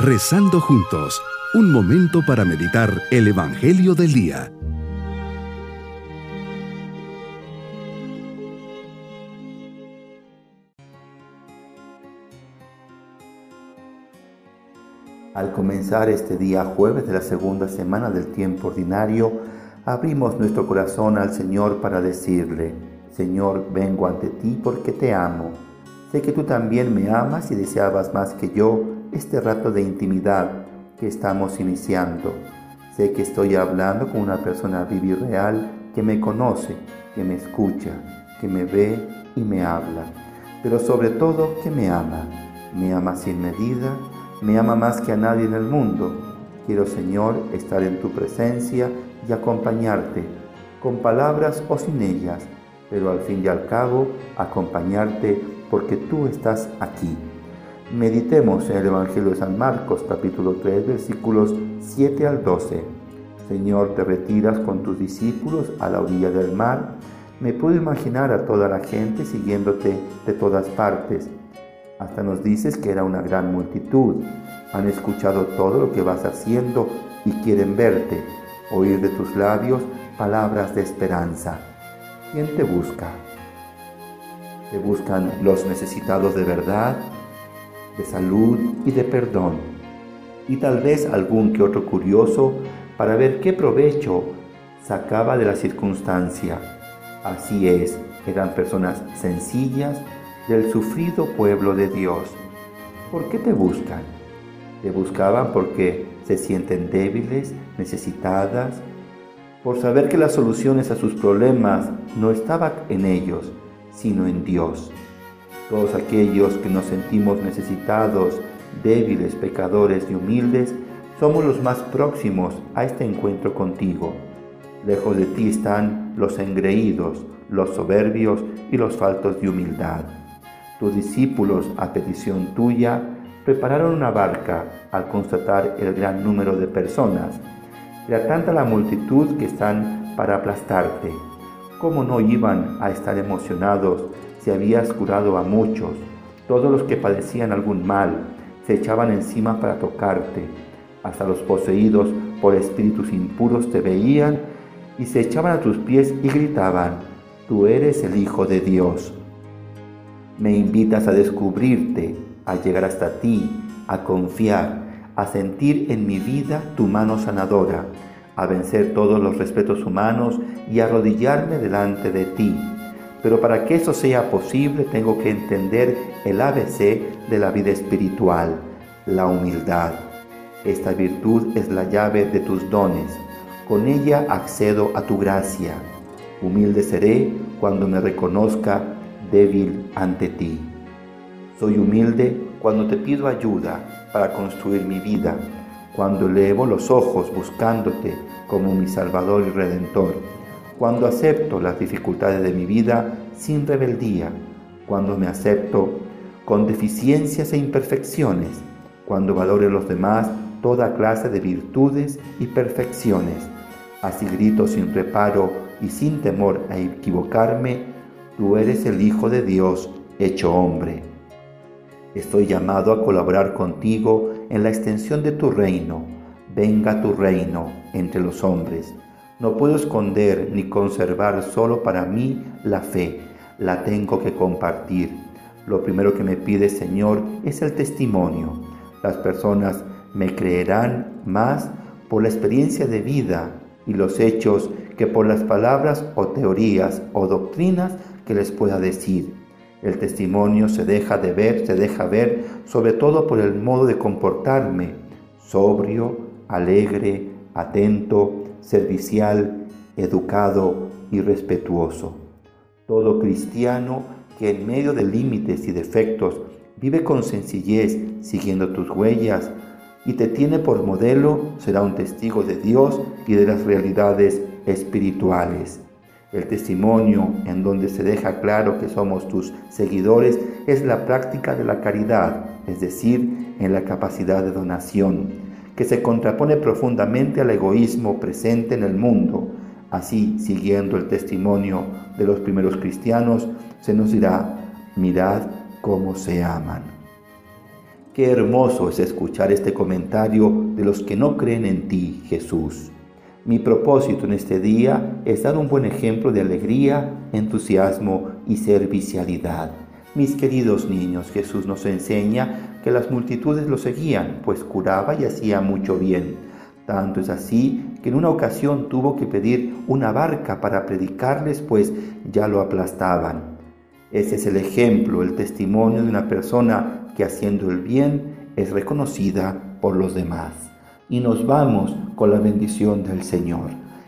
Rezando juntos, un momento para meditar el Evangelio del Día. Al comenzar este día jueves de la segunda semana del tiempo ordinario, abrimos nuestro corazón al Señor para decirle, Señor, vengo ante ti porque te amo. Sé que tú también me amas y deseabas más que yo este rato de intimidad que estamos iniciando. Sé que estoy hablando con una persona viva y real que me conoce, que me escucha, que me ve y me habla, pero sobre todo que me ama. Me ama sin medida me ama más que a nadie en el mundo. Quiero, Señor, estar en tu presencia y acompañarte, con palabras o sin ellas, pero al fin y al cabo acompañarte porque tú estás aquí. Meditemos en el Evangelio de San Marcos, capítulo 3, versículos 7 al 12. Señor, te retiras con tus discípulos a la orilla del mar. Me puedo imaginar a toda la gente siguiéndote de todas partes hasta nos dices que era una gran multitud. Han escuchado todo lo que vas haciendo y quieren verte, oír de tus labios palabras de esperanza. ¿Quién te busca? Te buscan los necesitados de verdad, de salud y de perdón. Y tal vez algún que otro curioso para ver qué provecho sacaba de la circunstancia. Así es, eran personas sencillas, del sufrido pueblo de Dios. ¿Por qué te buscan? Te buscaban porque se sienten débiles, necesitadas, por saber que las soluciones a sus problemas no estaban en ellos, sino en Dios. Todos aquellos que nos sentimos necesitados, débiles, pecadores y humildes, somos los más próximos a este encuentro contigo. Lejos de ti están los engreídos, los soberbios y los faltos de humildad. Tus discípulos, a petición tuya, prepararon una barca al constatar el gran número de personas. Era tanta la multitud que están para aplastarte. ¿Cómo no iban a estar emocionados habías curado a muchos? Todos los que padecían algún mal se echaban encima para tocarte. Hasta los poseídos por espíritus impuros te veían y se echaban a tus pies y gritaban, Tú eres el Hijo de Dios. Me invitas a descubrirte, a llegar hasta ti, a confiar, a sentir en mi vida tu mano sanadora, a vencer todos los respetos humanos y arrodillarme delante de ti. Pero para que eso sea posible tengo que entender el ABC de la vida espiritual, la humildad. Esta virtud es la llave de tus dones. Con ella accedo a tu gracia. Humilde seré cuando me reconozca débil ante ti. Soy humilde cuando te pido ayuda para construir mi vida, cuando elevo los ojos buscándote como mi Salvador y Redentor, cuando acepto las dificultades de mi vida sin rebeldía, cuando me acepto con deficiencias e imperfecciones, cuando valoro en los demás toda clase de virtudes y perfecciones. Así grito sin reparo y sin temor a equivocarme Tú eres el Hijo de Dios hecho hombre. Estoy llamado a colaborar contigo en la extensión de tu reino. Venga tu reino entre los hombres. No puedo esconder ni conservar solo para mí la fe. La tengo que compartir. Lo primero que me pide Señor es el testimonio. Las personas me creerán más por la experiencia de vida y los hechos que por las palabras o teorías o doctrinas que les pueda decir. El testimonio se deja de ver, se deja ver, sobre todo por el modo de comportarme, sobrio, alegre, atento, servicial, educado y respetuoso. Todo cristiano que en medio de límites y defectos vive con sencillez siguiendo tus huellas y te tiene por modelo será un testigo de Dios y de las realidades espirituales. El testimonio en donde se deja claro que somos tus seguidores es la práctica de la caridad, es decir, en la capacidad de donación, que se contrapone profundamente al egoísmo presente en el mundo. Así, siguiendo el testimonio de los primeros cristianos, se nos dirá, mirad cómo se aman. Qué hermoso es escuchar este comentario de los que no creen en ti, Jesús. Mi propósito en este día es dar un buen ejemplo de alegría, entusiasmo y servicialidad. Mis queridos niños, Jesús nos enseña que las multitudes lo seguían, pues curaba y hacía mucho bien. Tanto es así que en una ocasión tuvo que pedir una barca para predicarles, pues ya lo aplastaban. Ese es el ejemplo, el testimonio de una persona que haciendo el bien es reconocida por los demás. Y nos vamos con la bendición del Señor.